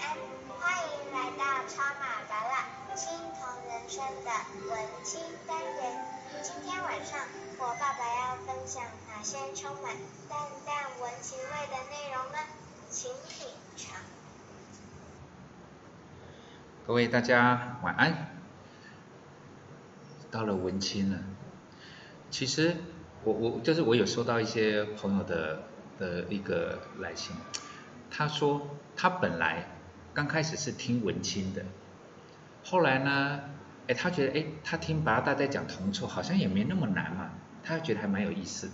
安，欢迎来到超马达拉青铜人生的文青单元。今天晚上我爸爸要分享哪些充满淡淡文情味的内容呢？请品尝。各位大家晚安。到了文青了，其实我我就是我有收到一些朋友的的一个来信，他说他本来刚开始是听文青的，后来呢，哎他觉得哎他听八大在讲铜臭好像也没那么难嘛，他觉得还蛮有意思。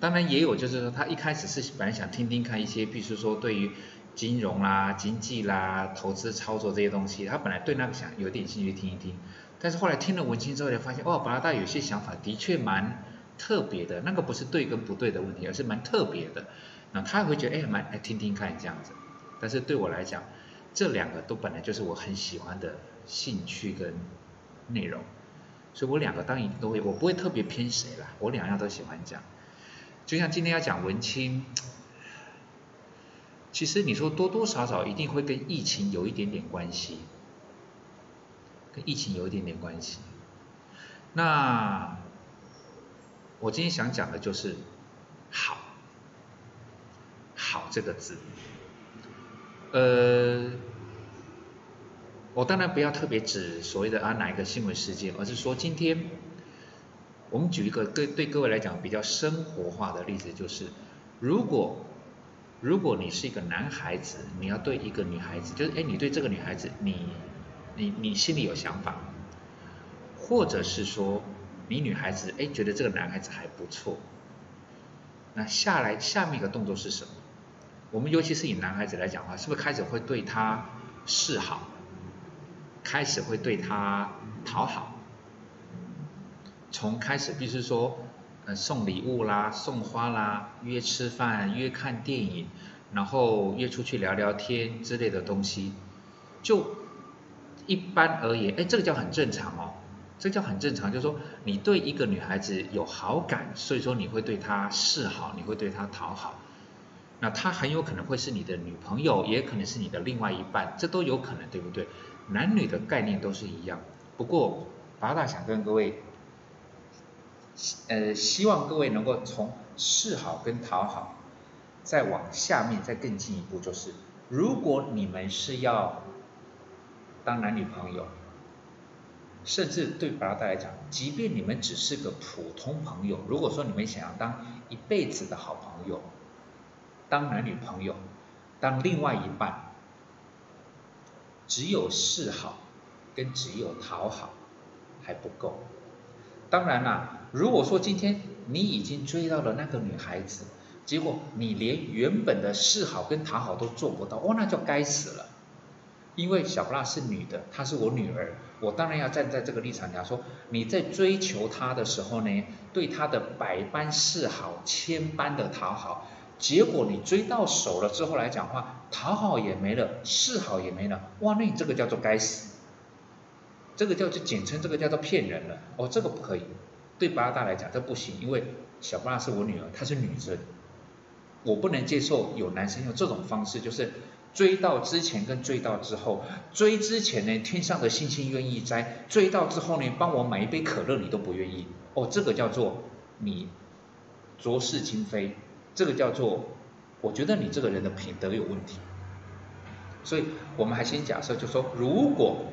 当然也有就是说他一开始是本来想听听看一些，比如说对于金融啦、经济啦、投资操作这些东西，他本来对那个想有点兴趣听一听。但是后来听了文青之后，才发现哦，巴拉大有些想法的确蛮特别的，那个不是对跟不对的问题，而是蛮特别的。那他也会觉得哎，蛮哎听听看这样子。但是对我来讲，这两个都本来就是我很喜欢的兴趣跟内容，所以我两个当然都会，我不会特别偏谁啦，我两样都喜欢讲。就像今天要讲文青，其实你说多多少少一定会跟疫情有一点点关系。跟疫情有一点点关系。那我今天想讲的就是“好”，“好”这个字。呃，我当然不要特别指所谓的啊哪一个新闻事件，而是说今天我们举一个对对各位来讲比较生活化的例子，就是如果如果你是一个男孩子，你要对一个女孩子，就是哎你对这个女孩子你。你你心里有想法，或者是说你女孩子哎觉得这个男孩子还不错，那下来下面一个动作是什么？我们尤其是以男孩子来讲的话，是不是开始会对他示好，开始会对他讨好？从开始，比如说呃送礼物啦、送花啦、约吃饭、约看电影，然后约出去聊聊天之类的东西，就。一般而言，哎，这个叫很正常哦，这叫很正常，就是说你对一个女孩子有好感，所以说你会对她示好，你会对她讨好，那她很有可能会是你的女朋友，也可能是你的另外一半，这都有可能，对不对？男女的概念都是一样。不过，八大想跟各位，呃，希望各位能够从示好跟讨好，再往下面再更进一步，就是如果你们是要。当男女朋友，甚至对巴拉达来讲，即便你们只是个普通朋友，如果说你们想要当一辈子的好朋友，当男女朋友，当另外一半，只有示好跟只有讨好还不够。当然啦，如果说今天你已经追到了那个女孩子，结果你连原本的示好跟讨好都做不到，哦，那就该死了。因为小布拉是女的，她是我女儿，我当然要站在这个立场讲说，你在追求她的时候呢，对她的百般示好、千般的讨好，结果你追到手了之后来讲话，讨好也没了，示好也没了，哇，那你这个叫做该死，这个叫做简称，这个叫做骗人了，哦，这个不可以，对八大来讲这不行，因为小八大是我女儿，她是女生，我不能接受有男生用这种方式，就是。追到之前跟追到之后，追之前呢，天上的星星愿意摘；追到之后呢，帮我买一杯可乐你都不愿意。哦，这个叫做你浊世今非，这个叫做我觉得你这个人的品德有问题。所以我们还先假设，就说如果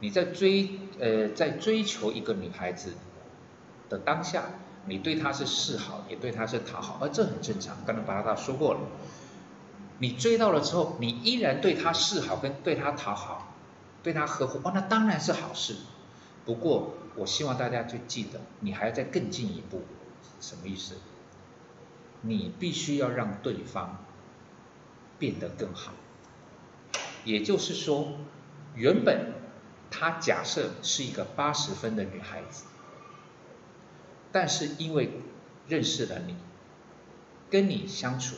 你在追呃在追求一个女孩子的当下，你对她是示好，也对她是讨好，而这很正常。刚才巴拉达说过了。你追到了之后，你依然对她示好，跟对她讨好，对她呵护，哦，那当然是好事。不过，我希望大家就记得，你还要再更进一步，什么意思？你必须要让对方变得更好。也就是说，原本他假设是一个八十分的女孩子，但是因为认识了你，跟你相处。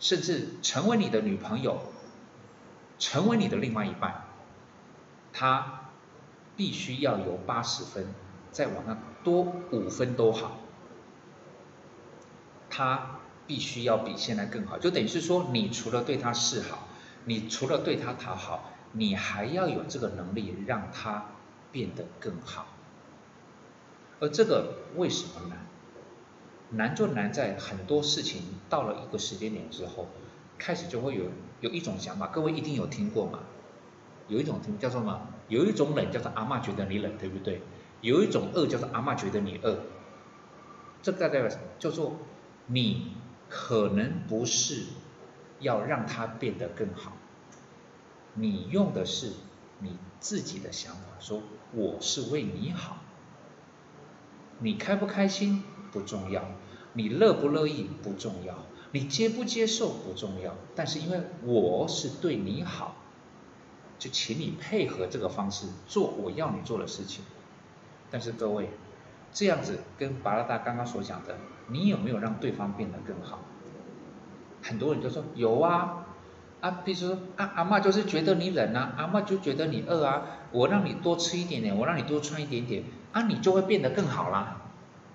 甚至成为你的女朋友，成为你的另外一半，他必须要有八十分，再往上多五分都好，他必须要比现在更好。就等于是说，你除了对他示好，你除了对他讨好，你还要有这个能力让他变得更好。而这个为什么难？难就难在很多事情到了一个时间点之后，开始就会有有一种想法，各位一定有听过嘛？有一种听叫做什么？有一种冷叫做阿妈觉得你冷，对不对？有一种饿叫做阿妈觉得你饿。这代表什么？叫做你可能不是要让他变得更好，你用的是你自己的想法，说我是为你好，你开不开心不重要。你乐不乐意不重要，你接不接受不重要，但是因为我是对你好，就请你配合这个方式做我要你做的事情。但是各位，这样子跟巴拉达刚刚所讲的，你有没有让对方变得更好？很多人就说有啊，啊，比如说啊，阿妈就是觉得你冷啊，阿妈就觉得你饿啊，我让你多吃一点点，我让你多穿一点点，啊，你就会变得更好啦，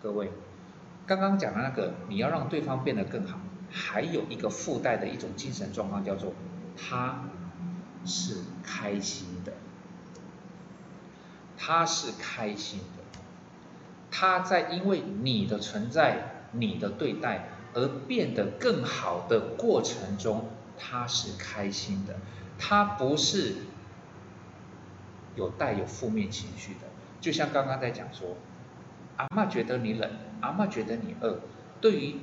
各位。刚刚讲的那个，你要让对方变得更好，还有一个附带的一种精神状况，叫做他是开心的，他是开心，他在因为你的存在、你的对待而变得更好的过程中，他是开心的，他不是有带有负面情绪的，就像刚刚在讲说。阿妈觉得你冷，阿妈觉得你饿。对于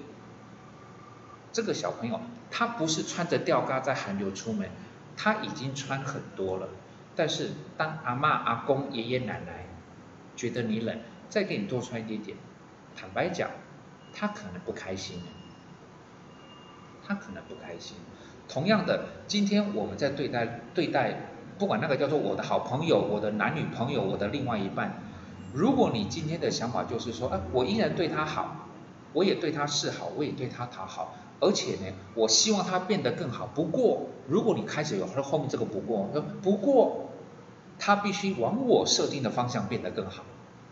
这个小朋友，他不是穿着吊嘎在寒流出门，他已经穿很多了。但是当阿妈、阿公、爷爷奶奶觉得你冷，再给你多穿一点点，坦白讲，他可能不开心。他可能不开心。同样的，今天我们在对待对待，不管那个叫做我的好朋友、我的男女朋友、我的另外一半。如果你今天的想法就是说，哎，我依然对他好，我也对他示好，我也对他讨好，而且呢，我希望他变得更好。不过，如果你开始有后面这个不过，不过，他必须往我设定的方向变得更好。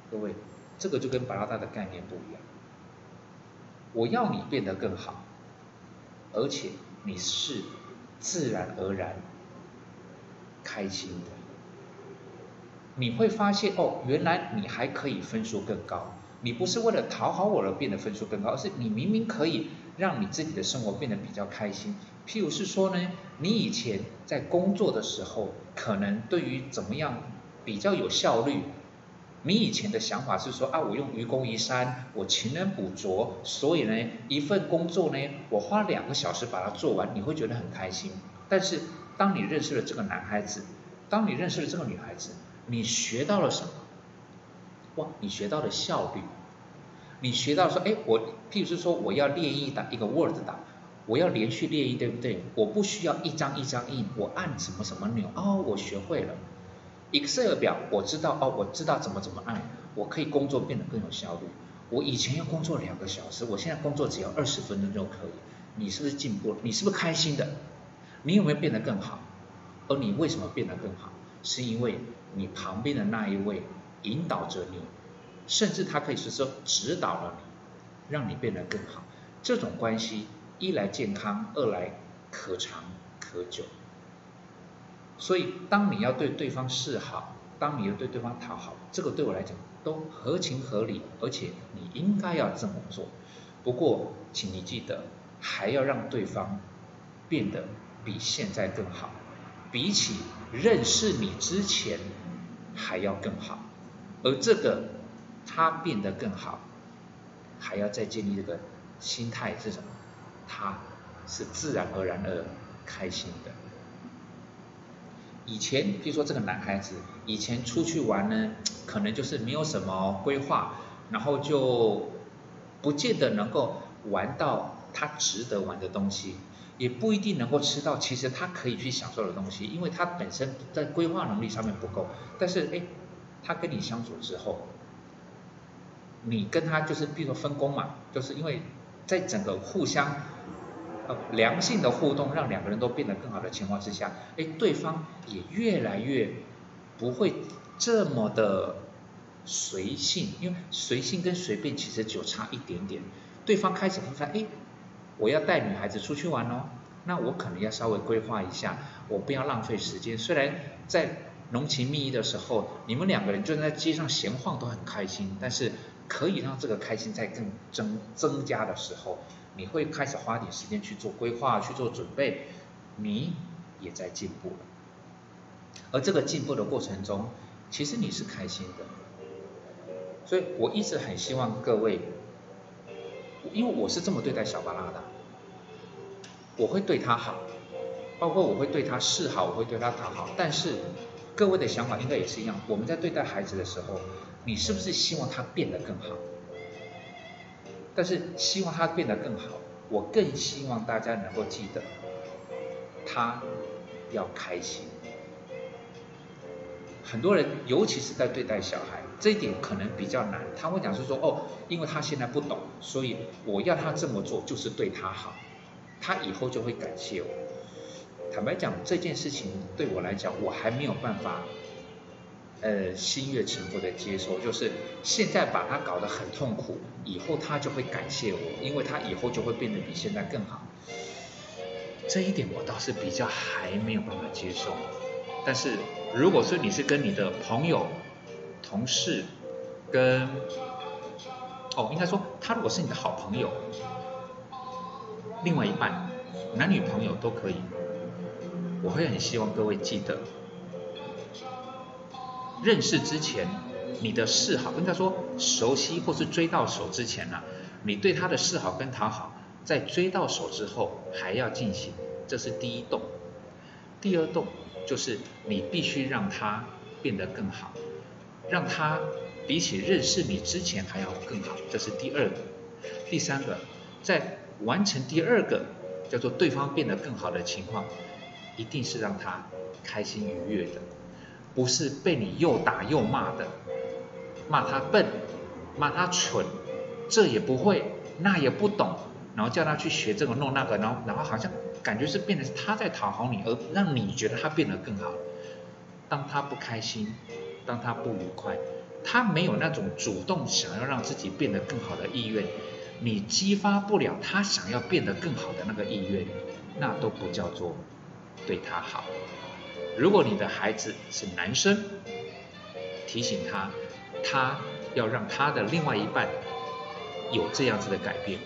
各位，这个就跟巴拉达的概念不一样。我要你变得更好，而且你是自然而然开心的。你会发现哦，原来你还可以分数更高。你不是为了讨好我而变得分数更高，而是你明明可以让你自己的生活变得比较开心。譬如是说呢，你以前在工作的时候，可能对于怎么样比较有效率，你以前的想法是说啊，我用愚公移山，我勤能补拙，所以呢，一份工作呢，我花两个小时把它做完，你会觉得很开心。但是当你认识了这个男孩子，当你认识了这个女孩子，你学到了什么？哇，你学到了效率。你学到说，哎，我譬如是说，我要列一档一个 Word 档，我要连续列一，对不对？我不需要一张一张印，我按什么什么钮，哦，我学会了。Excel 表，我知道，哦，我知道怎么怎么按，我可以工作变得更有效率。我以前要工作两个小时，我现在工作只要二十分钟就可以。你是不是进步了？你是不是开心的？你有没有变得更好？而你为什么变得更好？是因为你旁边的那一位引导着你，甚至他可以是说指导了你，让你变得更好。这种关系一来健康，二来可长可久。所以当你要对对方示好，当你要对对方讨好，这个对我来讲都合情合理，而且你应该要这么做。不过，请你记得，还要让对方变得比现在更好。比起认识你之前还要更好，而这个他变得更好，还要再建立这个心态是什么？他是自然而然而开心的。以前，比如说这个男孩子以前出去玩呢，可能就是没有什么规划，然后就不见得能够玩到他值得玩的东西。也不一定能够吃到，其实他可以去享受的东西，因为他本身在规划能力上面不够。但是，哎，他跟你相处之后，你跟他就是，比如说分工嘛，就是因为在整个互相良性的互动，让两个人都变得更好的情况之下，哎，对方也越来越不会这么的随性，因为随性跟随便其实就差一点点。对方开始会发现，哎。我要带女孩子出去玩哦，那我可能要稍微规划一下，我不要浪费时间。虽然在浓情蜜意的时候，你们两个人就在街上闲晃都很开心，但是可以让这个开心在更增增加的时候，你会开始花点时间去做规划、去做准备，你也在进步了。而这个进步的过程中，其实你是开心的。所以我一直很希望各位，因为我是这么对待小巴拉的，我会对他好，包括我会对他示好，我会对他讨好，但是。各位的想法应该也是一样。我们在对待孩子的时候，你是不是希望他变得更好？但是希望他变得更好，我更希望大家能够记得，他要开心。很多人，尤其是在对待小孩，这一点可能比较难。他会讲是说，哦，因为他现在不懂，所以我要他这么做就是对他好，他以后就会感谢我。坦白讲，这件事情对我来讲，我还没有办法，呃，心悦诚服的接受。就是现在把他搞得很痛苦，以后他就会感谢我，因为他以后就会变得比现在更好。这一点我倒是比较还没有办法接受。但是如果说你是跟你的朋友、同事，跟，哦，应该说他如果是你的好朋友，另外一半，男女朋友都可以。我会很希望各位记得，认识之前，你的示好，跟他说熟悉或是追到手之前呢，你对他的示好跟讨好，在追到手之后还要进行，这是第一动。第二动就是你必须让他变得更好，让他比起认识你之前还要更好，这是第二个。第三个，在完成第二个叫做对方变得更好的情况。一定是让他开心愉悦的，不是被你又打又骂的，骂他笨，骂他蠢，这也不会，那也不懂，然后叫他去学这个弄那个，然后然后好像感觉是变得是他在讨好你，而让你觉得他变得更好。当他不开心，当他不愉快，他没有那种主动想要让自己变得更好的意愿，你激发不了他想要变得更好的那个意愿，那都不叫做。对他好。如果你的孩子是男生，提醒他，他要让他的另外一半有这样子的改变。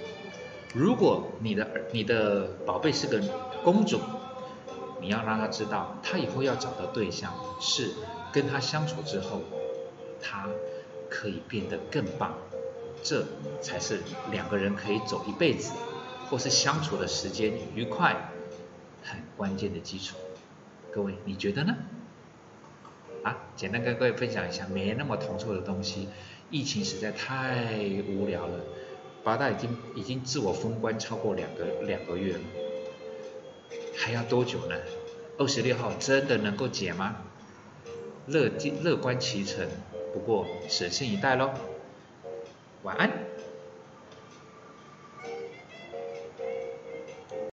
如果你的、你的宝贝是个公主，你要让他知道，他以后要找的对象是跟他相处之后，他可以变得更棒。这才是两个人可以走一辈子，或是相处的时间愉快。很关键的基础，各位你觉得呢？啊，简单跟各位分享一下，没那么同臭的东西。疫情实在太无聊了，八大已经已经自我封关超过两个两个月了，还要多久呢？二十六号真的能够解吗？乐乐观其成，不过审慎以待喽。晚安。